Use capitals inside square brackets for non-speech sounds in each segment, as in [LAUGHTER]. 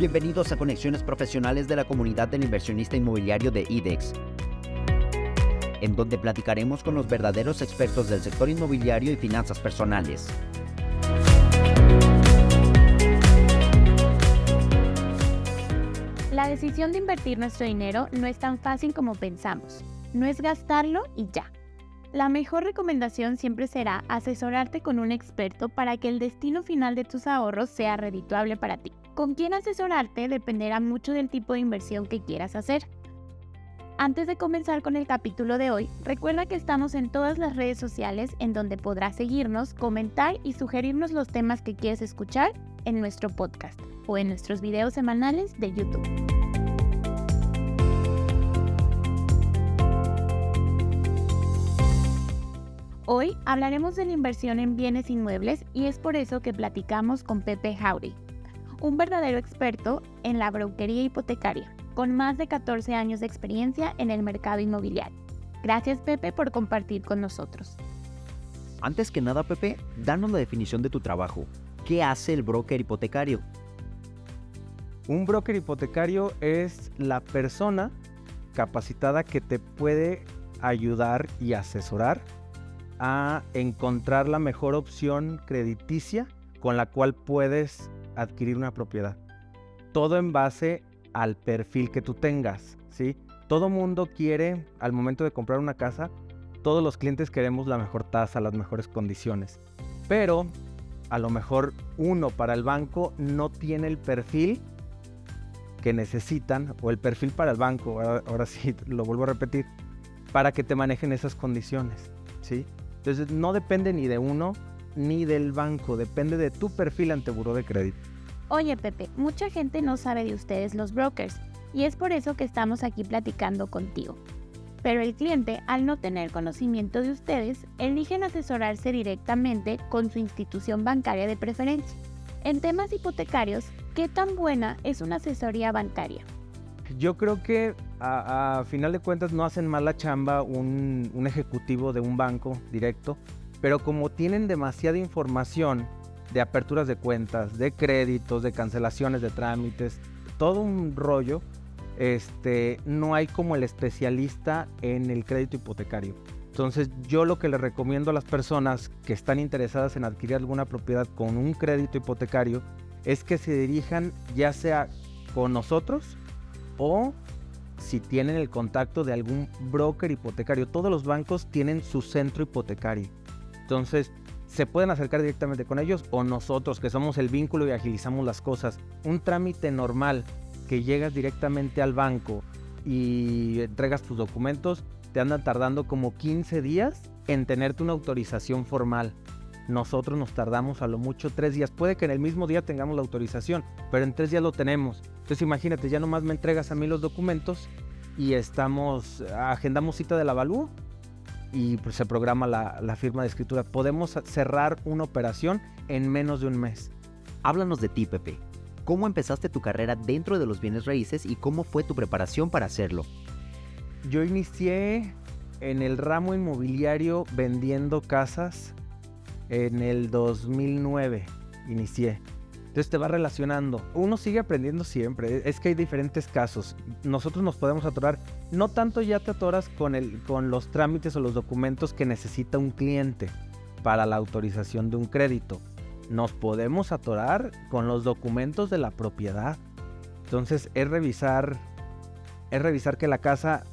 Bienvenidos a Conexiones Profesionales de la Comunidad del Inversionista Inmobiliario de IDEX, en donde platicaremos con los verdaderos expertos del sector inmobiliario y finanzas personales. La decisión de invertir nuestro dinero no es tan fácil como pensamos. No es gastarlo y ya. La mejor recomendación siempre será asesorarte con un experto para que el destino final de tus ahorros sea redituable para ti. Con quién asesorarte dependerá mucho del tipo de inversión que quieras hacer. Antes de comenzar con el capítulo de hoy, recuerda que estamos en todas las redes sociales en donde podrás seguirnos, comentar y sugerirnos los temas que quieres escuchar en nuestro podcast o en nuestros videos semanales de YouTube. Hoy hablaremos de la inversión en bienes inmuebles y es por eso que platicamos con Pepe Jauri, un verdadero experto en la brokería hipotecaria, con más de 14 años de experiencia en el mercado inmobiliario. Gracias Pepe por compartir con nosotros. Antes que nada Pepe, danos la definición de tu trabajo. ¿Qué hace el broker hipotecario? Un broker hipotecario es la persona capacitada que te puede ayudar y asesorar a encontrar la mejor opción crediticia con la cual puedes adquirir una propiedad. Todo en base al perfil que tú tengas, ¿sí? Todo mundo quiere, al momento de comprar una casa, todos los clientes queremos la mejor tasa, las mejores condiciones. Pero a lo mejor uno para el banco no tiene el perfil que necesitan, o el perfil para el banco, ahora, sí [LAUGHS] lo vuelvo a repetir, para que te manejen esas condiciones, ¿sí? Entonces no depende ni de uno ni del banco, depende de tu perfil ante buró de crédito. Oye Pepe, mucha gente no sabe de ustedes los brokers y es por eso que estamos aquí platicando contigo. Pero el cliente, al no tener conocimiento de ustedes, eligen asesorarse directamente con su institución bancaria de preferencia. En temas hipotecarios, ¿qué tan buena es una asesoría bancaria? Yo creo que a, final de cuentas no hacen mala chamba un, un ejecutivo de un banco directo, pero como tienen demasiada información de aperturas de cuentas, de créditos, de cancelaciones de trámites, todo un rollo, este, no hay como el especialista en el crédito hipotecario. Entonces yo lo que le recomiendo a las personas que están interesadas en adquirir alguna propiedad con un crédito hipotecario es que se dirijan ya sea con nosotros o si tienen el contacto de algún broker hipotecario. Todos los bancos tienen su centro hipotecario. Entonces, se pueden acercar directamente con ellos o nosotros, que somos el vínculo y agilizamos las cosas. Un trámite normal que llegas directamente al banco y entregas tus documentos, te andan tardando como 15 días en tenerte una autorización formal. Nosotros nos tardamos a lo mucho tres días. Puede que en el mismo día tengamos la autorización, pero en tres días lo tenemos. Entonces imagínate, ya nomás me entregas a mí los documentos y estamos, agendamos cita de la avalúo y pues, se programa la, la firma de escritura. Podemos cerrar una operación en menos de un mes. Háblanos de ti, Pepe. ¿Cómo empezaste tu carrera dentro de los bienes raíces y cómo fue tu preparación para hacerlo? Yo inicié en el ramo inmobiliario vendiendo casas en el 2009 inicié. Entonces te va relacionando. Uno sigue aprendiendo siempre. Es que hay diferentes casos. Nosotros nos podemos atorar. No tanto ya te atoras con, el, con los trámites o los documentos que necesita un cliente para la autorización de un crédito. Nos podemos atorar con los documentos de la propiedad. Entonces es revisar, es revisar que la casa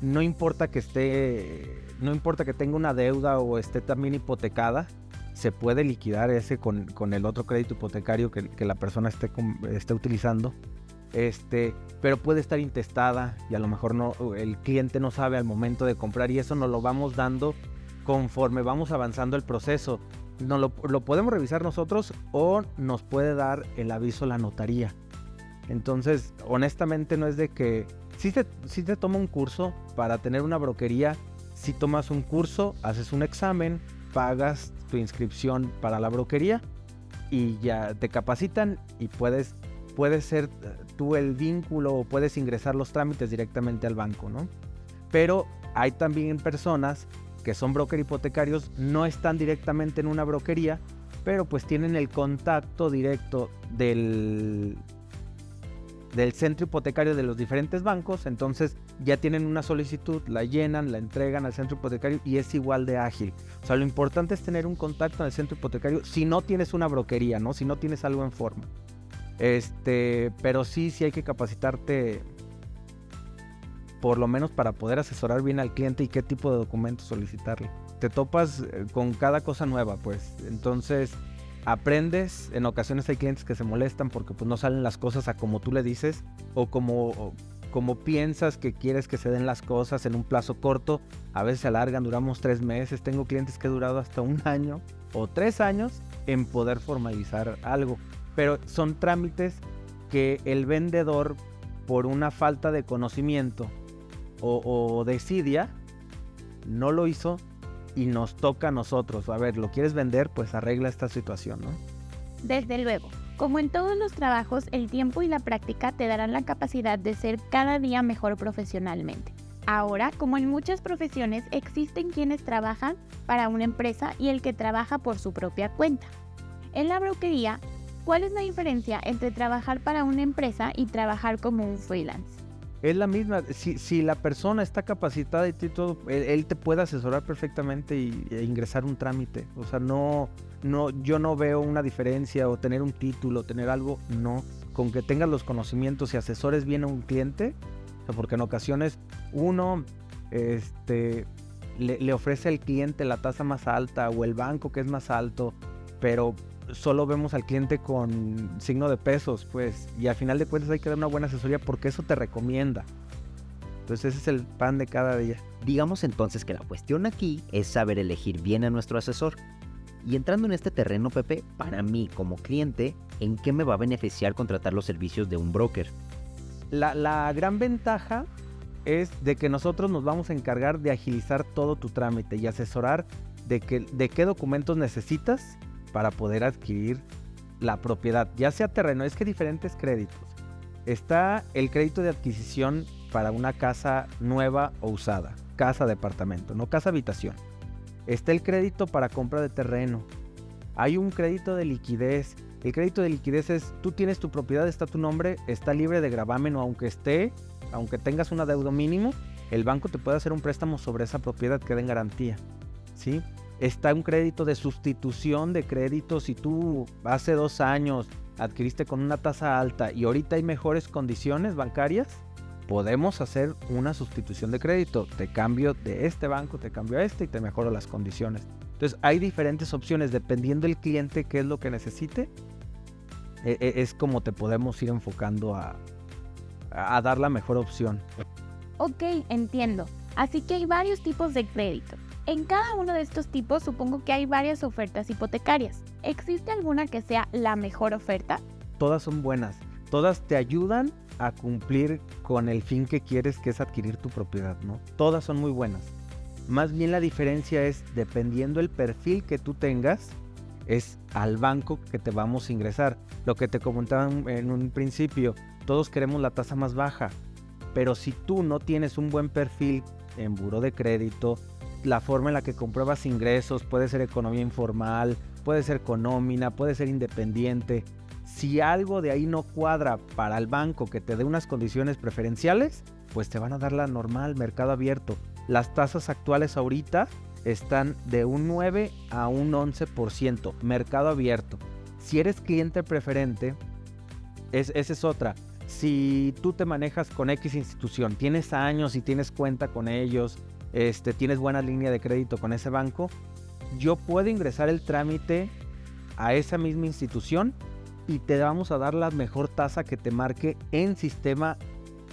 no importa que esté, no importa que tenga una deuda o esté también hipotecada se puede liquidar ese con, el otro crédito hipotecario que, la persona esté, esté utilizando. Este, pero puede estar intestada y a lo mejor no, el cliente no sabe al momento de comprar y eso nos lo vamos dando conforme vamos avanzando el proceso. No lo, podemos revisar nosotros o nos puede dar el aviso la notaría. Entonces, honestamente no es de que si te, si te toma un curso para tener una broquería, si tomas un curso, haces un examen, pagas tu inscripción para la broquería y ya te capacitan y puedes, puedes ser eh, tú el vínculo o puedes ingresar los trámites directamente al banco, ¿no? Pero hay también personas que son broker hipotecarios, no están directamente en una broquería, pero pues tienen el contacto directo del, del centro hipotecario de los diferentes bancos, entonces ya tienen una solicitud, la llenan, la entregan al centro hipotecario y es igual de ágil. O sea, lo importante es tener un contacto en el centro hipotecario si no tienes una broquería, ¿no? Si no tienes algo en forma. Este, pero sí, sí hay que capacitarte por lo menos para poder asesorar bien al cliente y qué tipo de documentos solicitarle. Te topas eh, con cada cosa nueva, pues. Entonces, aprendes, en ocasiones hay clientes que se molestan porque pues no salen las cosas a como tú le dices o como, como piensas que quieres que se den las cosas en un plazo corto, a veces se alargan, duramos tres meses, tengo clientes que he durado hasta un año o tres años en poder formalizar algo, pero son trámites que el vendedor por una falta de conocimiento o, o desidia no lo hizo y nos toca a nosotros. A ver, ¿lo quieres vender? Pues arregla esta situación, ¿no? Desde luego. Como en todos los trabajos, el tiempo y la práctica te darán la capacidad de ser cada día mejor profesionalmente. Ahora, como en muchas profesiones, existen quienes trabajan para una empresa y el que trabaja por su propia cuenta. En la broquería, ¿cuál es la diferencia entre trabajar para una empresa y trabajar como un freelance? Es la misma. Si, la persona está capacitada y todo, él, te puede asesorar perfectamente y, e ingresar un trámite. O sea, no, no, yo no veo una diferencia o tener un título, tener algo, no. Con que tengas los conocimientos y asesores bien a un cliente, porque en ocasiones uno este, le, le ofrece al cliente la tasa más alta o el banco que es más alto, pero solo vemos al cliente con signo de pesos, pues, y al final de cuentas hay que dar una buena asesoría porque eso te recomienda. Entonces ese es el pan de cada día. Digamos entonces que la cuestión aquí es saber elegir bien a nuestro asesor. Y entrando en este terreno, Pepe, para mí como cliente, ¿en qué me va a beneficiar contratar los servicios de un broker? La, la gran ventaja es de que nosotros nos vamos a encargar de agilizar todo tu trámite y asesorar de, que, de qué documentos necesitas para poder adquirir la propiedad, ya sea terreno, es que diferentes créditos. Está el crédito de adquisición para una casa nueva o usada, casa departamento, no casa habitación. Está el crédito para compra de terreno. Hay un crédito de liquidez. El crédito de liquidez es, tú tienes tu propiedad, está tu nombre, está libre de gravamen o aunque esté, aunque tengas un adeudo mínimo, el banco te puede hacer un préstamo sobre esa propiedad que den garantía. ¿Sí? Está un crédito de sustitución de crédito. Si tú hace dos años adquiriste con una tasa alta y ahorita hay mejores condiciones bancarias, podemos hacer una sustitución de crédito. Te cambio de este banco, te cambio a este y te mejoro las condiciones. Entonces hay diferentes opciones dependiendo del cliente qué es lo que necesite. E, e, es como te podemos ir enfocando a, a dar la mejor opción. Ok, entiendo. Así que hay varios tipos de crédito. En cada uno de estos tipos supongo que hay varias ofertas hipotecarias. ¿Existe alguna que sea la mejor oferta? Todas son buenas. Todas te ayudan a cumplir con el fin que quieres, que es adquirir tu propiedad, ¿no? Todas son muy buenas. Más bien la diferencia es, dependiendo el perfil que tú tengas, es al banco que te vamos a ingresar. Lo que te comentaba en un principio, todos queremos la tasa más baja, pero si tú no tienes un buen perfil en buro de crédito, la forma en la que compruebas ingresos, puede ser economía informal, puede ser económica, puede ser independiente. Si algo de ahí no cuadra para el banco que te dé unas condiciones preferenciales, pues te van a dar la normal, mercado abierto. Las tasas actuales ahorita están de un 9 a un 11%, mercado abierto. Si eres cliente preferente, es, esa es otra. Si tú te manejas con X institución, tienes años y tienes cuenta con ellos, este, tienes buena línea de crédito con ese banco, yo puedo ingresar el trámite a esa misma institución y te vamos a dar la mejor tasa que te marque en sistema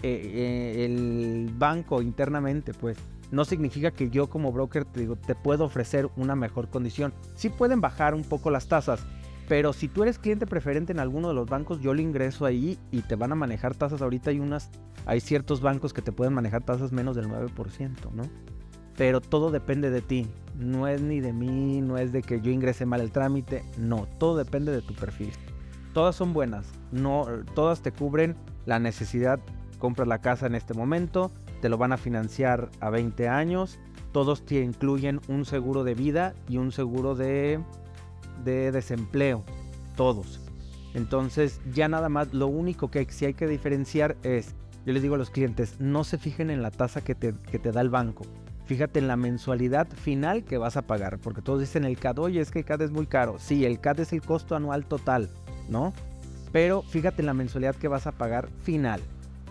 eh, eh, el banco internamente, pues. No significa que yo como broker te te puedo ofrecer una mejor condición. Sí pueden bajar un poco las tasas, pero si tú eres cliente preferente en alguno de los bancos, yo le ingreso ahí y te van a manejar tasas. Ahorita hay unas, hay ciertos bancos que te pueden manejar tasas menos del 9%, ¿no? pero todo depende de ti. No es ni de mí, no es de que yo ingrese mal el trámite, no, todo depende de tu perfil. Todas son buenas, no, todas te cubren la necesidad, compras la casa en este momento, te lo van a financiar a 20 años, todos te incluyen un seguro de vida y un seguro de, de desempleo, todos. Entonces ya nada más, lo único que sí hay que diferenciar es, yo les digo a los clientes, no se fijen en la tasa que te, que te da el banco. Fíjate en la mensualidad final que vas a pagar, porque todos dicen el CAD, oye, es que el CAD es muy caro. Sí, el CAD es el costo anual total, ¿no? Pero fíjate en la mensualidad que vas a pagar final.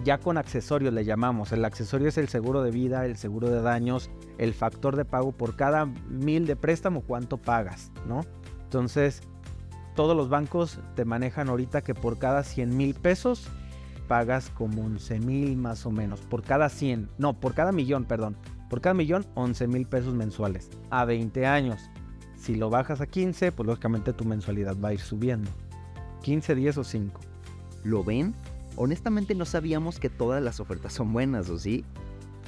Ya con accesorios le llamamos. El accesorio es el seguro de vida, el seguro de daños, el factor de pago por cada mil de préstamo, cuánto pagas, ¿no? Entonces, todos los bancos te manejan ahorita que por cada 100 mil pesos pagas como 11 mil más o menos. Por cada 100, no, por cada millón, perdón. Por cada millón, 11 mil pesos mensuales. A 20 años. Si lo bajas a 15, pues lógicamente tu mensualidad va a ir subiendo. 15, 10 o 5. ¿Lo ven? Honestamente no sabíamos que todas las ofertas son buenas, ¿o sí?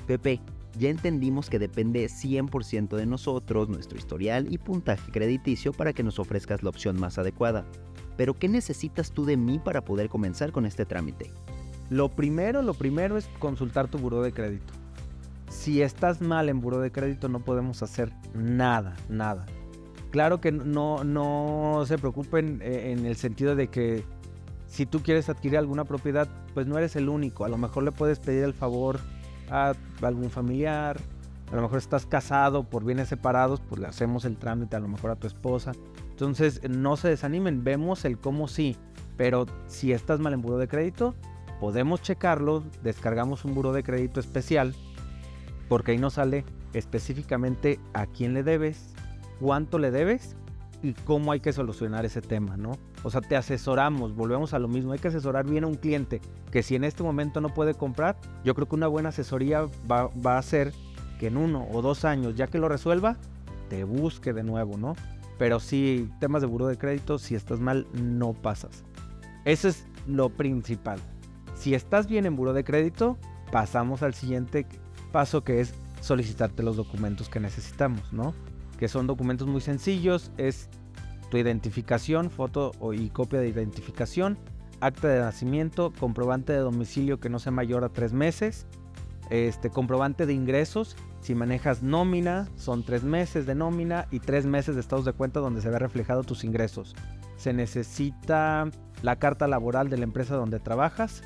Pepe, ya entendimos que depende 100% de nosotros, nuestro historial y puntaje crediticio para que nos ofrezcas la opción más adecuada. Pero ¿qué necesitas tú de mí para poder comenzar con este trámite? Lo primero, lo primero es consultar tu buró de crédito. Si estás mal en buró de crédito no podemos hacer nada, nada. Claro que no, no se preocupen eh, en el sentido de que si tú quieres adquirir alguna propiedad, pues no eres el único. A lo mejor le puedes pedir el favor a algún familiar, a lo mejor estás casado por bienes separados, pues le hacemos el trámite a lo mejor a tu esposa. Entonces no se desanimen, vemos el cómo sí, pero si estás mal en buro de crédito, podemos checarlo, descargamos un buro de crédito especial, porque ahí nos sale específicamente a quién le debes, cuánto le debes y cómo hay que solucionar ese tema, ¿no? O sea, te asesoramos, volvemos a lo mismo, hay que asesorar bien a un cliente que si en este momento no puede comprar, yo creo que una buena asesoría va, a hacer que en uno o dos años, ya que lo resuelva, te busque de nuevo, ¿no? Pero sí, temas de buro de crédito, si estás mal, no pasas. Eso es lo principal. Si estás bien en buro de crédito, pasamos al siguiente paso que es solicitarte los documentos que necesitamos, ¿no? Que son documentos muy sencillos, es tu identificación, foto y copia de identificación, acta de nacimiento, comprobante de domicilio que no sea mayor a tres meses, este comprobante de ingresos, si manejas nómina, son tres meses de nómina y tres meses de estados de cuenta donde se ve reflejado tus ingresos. Se necesita la carta laboral de la empresa donde trabajas,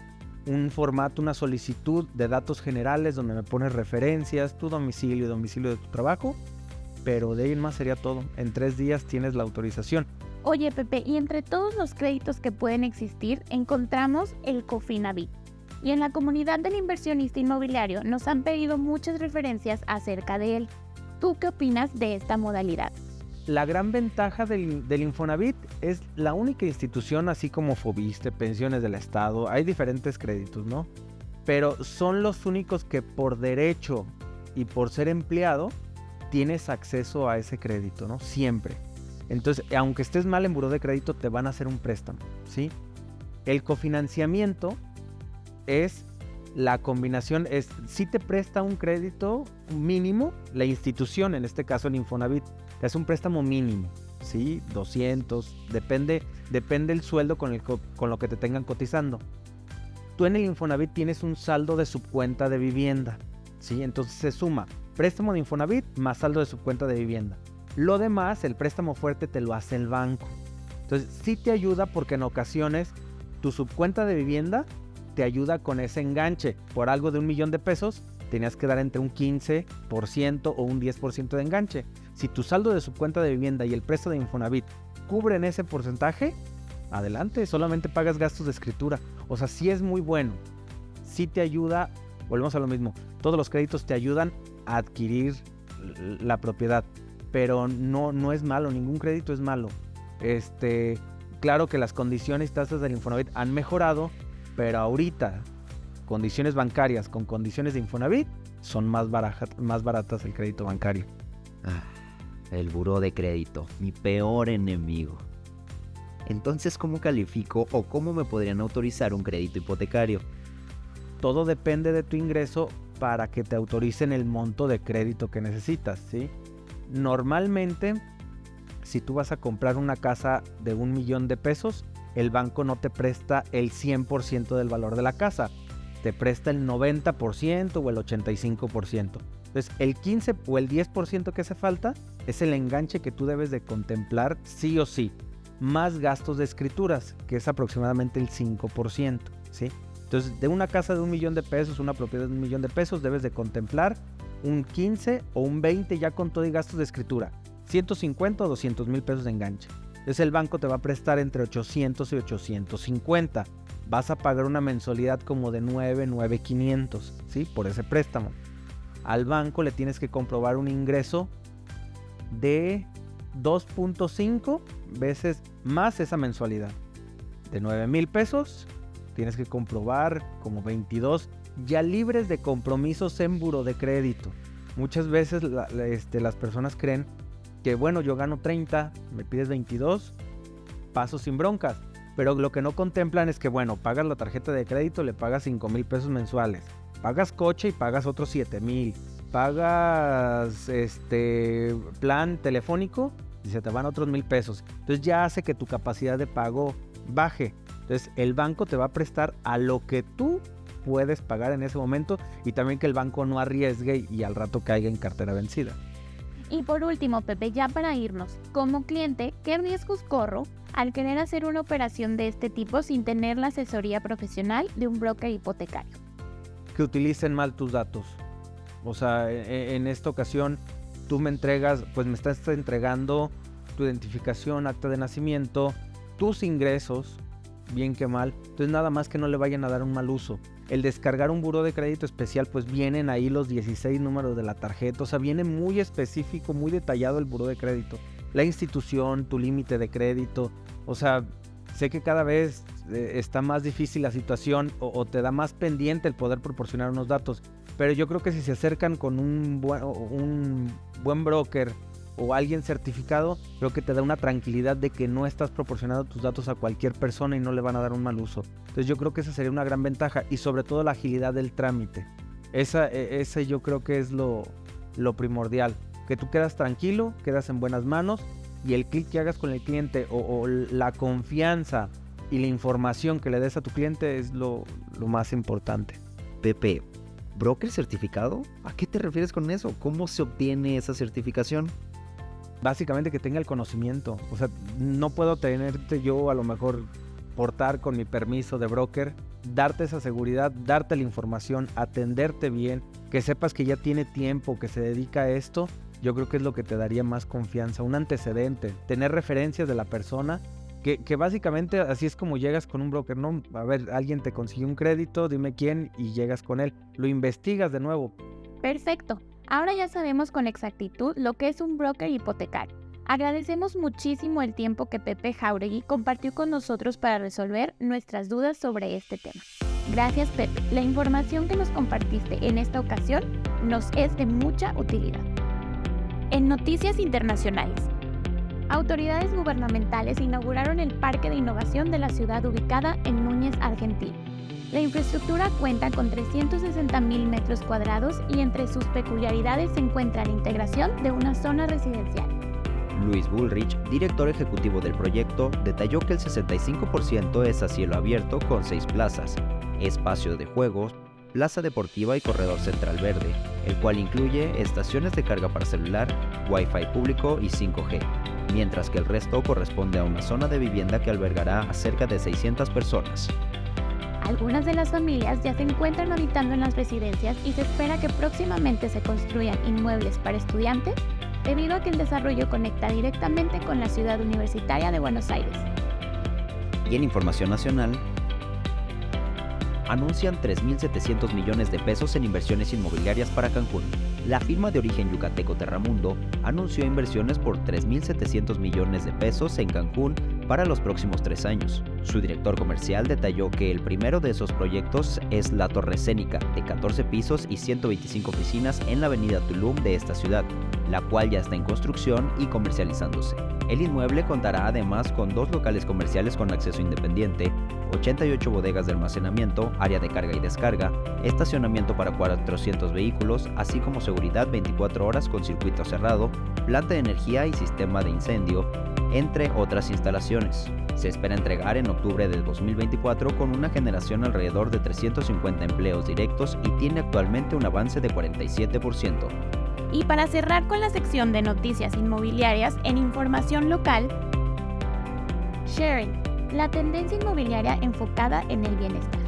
un formato, una solicitud de datos generales donde me pones referencias, tu domicilio, domicilio de tu trabajo pero de ahí en más sería todo. En tres días tienes la autorización. Oye Pepe, y entre todos los créditos que pueden existir, encontramos el Cofinavit. Y en la comunidad del inversionista inmobiliario nos han pedido muchas referencias acerca de él. ¿Tú qué opinas de esta modalidad? La gran ventaja del, del, Infonavit es la única institución, así como Fobiste, pensiones del Estado, hay diferentes créditos, ¿no? Pero son los únicos que por derecho y por ser empleado tienes acceso a ese crédito, ¿no? Siempre. Entonces, aunque estés mal en buró de crédito, te van a hacer un préstamo, ¿sí? El cofinanciamiento es la combinación, es si te presta un crédito mínimo, la institución, en este caso el Infonavit, te hace un préstamo mínimo, ¿sí? 200, depende, depende el sueldo con, el, con lo que te tengan cotizando. Tú en el Infonavit tienes un saldo de subcuenta de vivienda, ¿sí? Entonces se suma préstamo de Infonavit más saldo de su cuenta de vivienda. Lo demás, el préstamo fuerte te lo hace el banco. Entonces, sí te ayuda porque en ocasiones tu subcuenta de vivienda te ayuda con ese enganche. Por algo de un millón de pesos, tenías que dar entre un 15% o un 10% de enganche. Si tu saldo de subcuenta de vivienda y el préstamo de Infonavit cubren ese porcentaje, adelante, solamente pagas gastos de escritura. O sea, sí es muy bueno. Sí te ayuda, volvemos a lo mismo, todos los créditos te ayudan adquirir la propiedad. Pero no, no es malo, ningún crédito es malo. Este, claro que las condiciones y tasas del Infonavit han mejorado, pero ahorita condiciones bancarias con condiciones de Infonavit son más, más baratas el crédito bancario. Ah, el buró de crédito, mi peor enemigo. Entonces, ¿cómo califico o cómo me podrían autorizar un crédito hipotecario? Todo depende de tu ingreso para que te autoricen el monto de crédito que necesitas, ¿sí? Normalmente, si tú vas a comprar una casa de un millón de pesos, el banco no te presta el 100% del valor de la casa, te presta el 90% o el 85%. Entonces, el 15 o el 10% que hace falta es el enganche que tú debes de contemplar sí o sí. más gastos de escrituras, que es aproximadamente el 5%, ¿sí? Entonces, de una casa de un millón de pesos, una propiedad de un millón de pesos, debes de contemplar un 15 o un 20 ya con todo y gastos de escritura. 150 o 200 mil pesos de enganche. Entonces el banco te va a prestar entre 800 y 850. Vas a pagar una mensualidad como de 9, 9, 500, ¿sí? Por ese préstamo. Al banco le tienes que comprobar un ingreso de 2.5 veces más esa mensualidad. De 9 mil pesos, tienes que comprobar como 22 ya libres de compromisos en buro de crédito. Muchas veces este, las personas creen que, bueno, yo gano 30, me pides 22, paso sin broncas. Pero lo que no contemplan es que, bueno, pagas la tarjeta de crédito, le pagas 5 mil pesos mensuales. Pagas coche y pagas otros 7 mil. Pagas este plan telefónico y se te van otros mil pesos. Entonces ya hace que tu capacidad de pago baje. Entonces el banco te va a prestar a lo que tú puedes pagar en ese momento y también que el banco no arriesgue y al rato caiga en cartera vencida. Y por último, Pepe, ya para irnos, como cliente, ¿qué riesgos corro al querer hacer una operación de este tipo sin tener la asesoría profesional de un broker hipotecario? Que utilicen mal tus datos. O sea, e, e, en esta ocasión tú me entregas, pues me estás entregando tu identificación, acta de nacimiento, tus ingresos, bien que mal. Entonces nada más que no le vayan a dar un mal uso. El descargar un buro de crédito especial, pues vienen ahí los 16 números de la tarjeta. O sea, viene muy específico, muy detallado el buro de crédito. La institución, tu límite de crédito. O sea, sé que cada vez eh, está más difícil la situación o, te da más pendiente el poder proporcionar unos datos. Pero yo creo que si se acercan con un buen broker o alguien certificado, creo que te da una tranquilidad de que no estás proporcionando tus datos a cualquier persona y no le van a dar un mal uso. Entonces yo creo que esa sería una gran ventaja y sobre todo la agilidad del trámite. Esa, e, ese yo creo que es lo, lo primordial. Que tú quedas tranquilo, quedas en buenas manos y el clic que hagas con el cliente o, la confianza y la información que le des a tu cliente es lo, lo más importante. Pepe, ¿broker certificado? ¿A qué te refieres con eso? ¿Cómo se obtiene esa certificación? Básicamente que tenga el conocimiento. O sea, no puedo tenerte yo a lo mejor portar con mi permiso de broker, darte esa seguridad, darte la información, atenderte bien, que sepas que ya tiene tiempo, que se dedica a esto. Yo creo que es lo que te daría más confianza, un antecedente, tener referencias de la persona, que, básicamente así es como llegas con un broker, ¿no? A ver, alguien te consiguió un crédito, dime quién y llegas con él. Lo investigas de nuevo. Perfecto. Ahora ya sabemos con exactitud lo que es un broker hipotecario. Agradecemos muchísimo el tiempo que Pepe Jauregui compartió con nosotros para resolver nuestras dudas sobre este tema. Gracias Pepe, la información que nos compartiste en esta ocasión nos es de mucha utilidad. En noticias internacionales, autoridades gubernamentales inauguraron el Parque de Innovación de la ciudad ubicada en Argentina. La infraestructura cuenta con 360.000 metros cuadrados y entre sus peculiaridades se encuentra la integración de una zona residencial. Luis Bullrich, director ejecutivo del proyecto, detalló que el 65% es a cielo abierto con seis plazas, espacio de juegos, plaza deportiva y corredor central verde, el cual incluye estaciones de carga para celular, Wi-Fi público y 5G, mientras que el resto corresponde a una zona de vivienda que albergará a cerca de 600 personas. Algunas de las familias ya se encuentran habitando en las residencias y se espera que próximamente se construyan inmuebles para estudiantes debido a que el desarrollo conecta directamente con la ciudad universitaria de Buenos Aires. Y en información nacional, anuncian 3.700 millones de pesos en inversiones inmobiliarias para Cancún. La firma de origen yucateco Terramundo anunció inversiones por 3.700 millones de pesos en Cancún para los próximos tres años. Su director comercial detalló que el primero de esos proyectos es la Torre Escénica, de 14 pisos y 125 oficinas en la avenida Tulum de esta ciudad, la cual ya está en construcción y comercializándose. El inmueble contará además con dos locales comerciales con acceso independiente, 88 bodegas de almacenamiento, área de carga y descarga, estacionamiento para 400 vehículos, así como seguridad 24 horas con circuito cerrado, planta de energía y sistema de incendio, entre otras instalaciones. Se espera entregar en octubre de 2024 con una generación alrededor de 350 empleos directos y tiene actualmente un avance de 47%. Y para cerrar con la sección de noticias inmobiliarias en información local, Sharing, la tendencia inmobiliaria enfocada en el bienestar.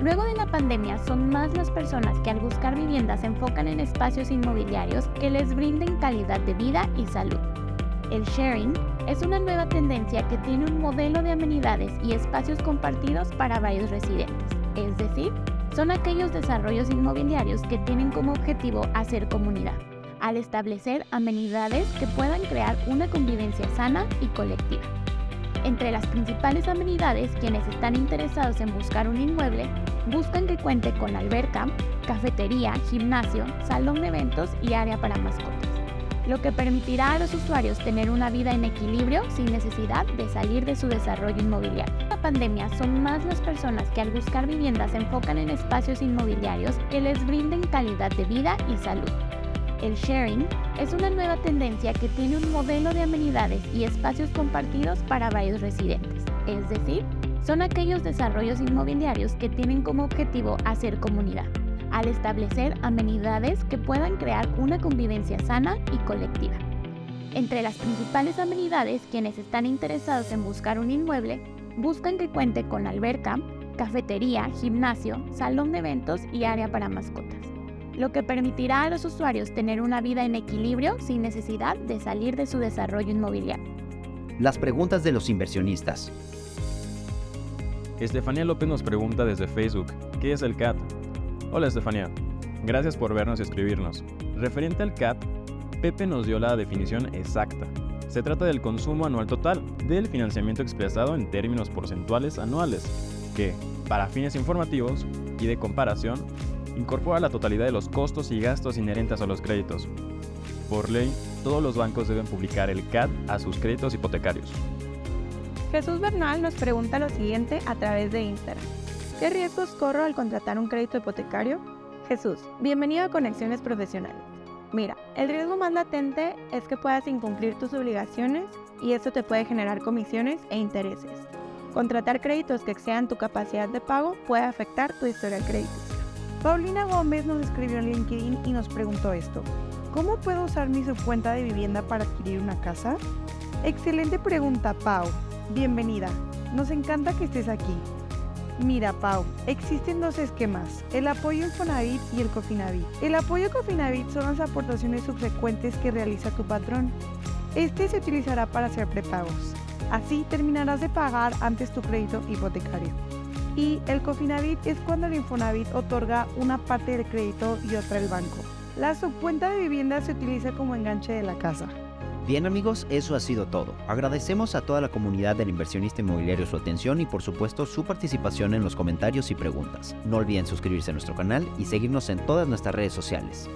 Luego de la pandemia son más las personas que al buscar viviendas se enfocan en espacios inmobiliarios que les brinden calidad de vida y salud. El sharing es una nueva tendencia que tiene un modelo de amenidades y espacios compartidos para varios residentes, es decir, son aquellos desarrollos inmobiliarios que tienen como objetivo hacer comunidad, al establecer amenidades que puedan crear una convivencia sana y colectiva. Entre las principales amenidades, quienes están interesados en buscar un inmueble buscan que cuente con alberca, cafetería, gimnasio, salón de eventos y área para mascotas, lo que permitirá a los usuarios tener una vida en equilibrio sin necesidad de salir de su desarrollo inmobiliario. En la pandemia son más las personas que al buscar viviendas se enfocan en espacios inmobiliarios que les brinden calidad de vida y salud. El sharing es una nueva tendencia que tiene un modelo de amenidades y espacios compartidos para varios residentes, es decir, son aquellos desarrollos inmobiliarios que tienen como objetivo hacer comunidad, al establecer amenidades que puedan crear una convivencia sana y colectiva. Entre las principales amenidades, quienes están interesados en buscar un inmueble buscan que cuente con alberca, cafetería, gimnasio, salón de eventos y área para mascotas lo que permitirá a los usuarios tener una vida en equilibrio sin necesidad de salir de su desarrollo inmobiliario. Las preguntas de los inversionistas. Estefanía López nos pregunta desde Facebook, ¿qué es el CAT? Hola Estefanía, gracias por vernos y escribirnos. Referente al CAT, Pepe nos dio la definición exacta. Se trata del consumo anual total del financiamiento expresado en términos porcentuales anuales, que, para fines informativos y de comparación, incorpora la totalidad de los costos y gastos inherentes a los créditos. Por ley, todos los bancos deben publicar el CAD a sus créditos hipotecarios. Jesús Bernal nos pregunta lo siguiente a través de Instagram. ¿Qué riesgos corro al contratar un crédito hipotecario? Jesús, bienvenido a Conexiones Profesionales. Mira, el riesgo más latente es que puedas incumplir tus obligaciones y esto te puede generar comisiones e intereses. Contratar créditos que excedan tu capacidad de pago puede afectar tu historial crediticio. Paulina Gómez nos escribió en LinkedIn y nos preguntó esto. ¿Cómo puedo usar mi subcuenta de vivienda para adquirir una casa? Excelente pregunta, Pau. Bienvenida. Nos encanta que estés aquí. Mira, Pau, existen dos esquemas, el apoyo Infonavit y el Cofinavit. El apoyo Cofinavit son las aportaciones subsecuentes que realiza tu patrón. Este se utilizará para hacer prepagos. Así terminarás de pagar antes tu crédito hipotecario y el Cofinavit es cuando el Infonavit otorga una parte del crédito y otra el banco. La subcuenta de vivienda se utiliza como enganche de la casa. Bien amigos, eso ha sido todo. Agradecemos a toda la comunidad del inversionista inmobiliario su atención y por supuesto su participación en los comentarios y preguntas. No olviden suscribirse a nuestro canal y seguirnos en todas nuestras redes sociales.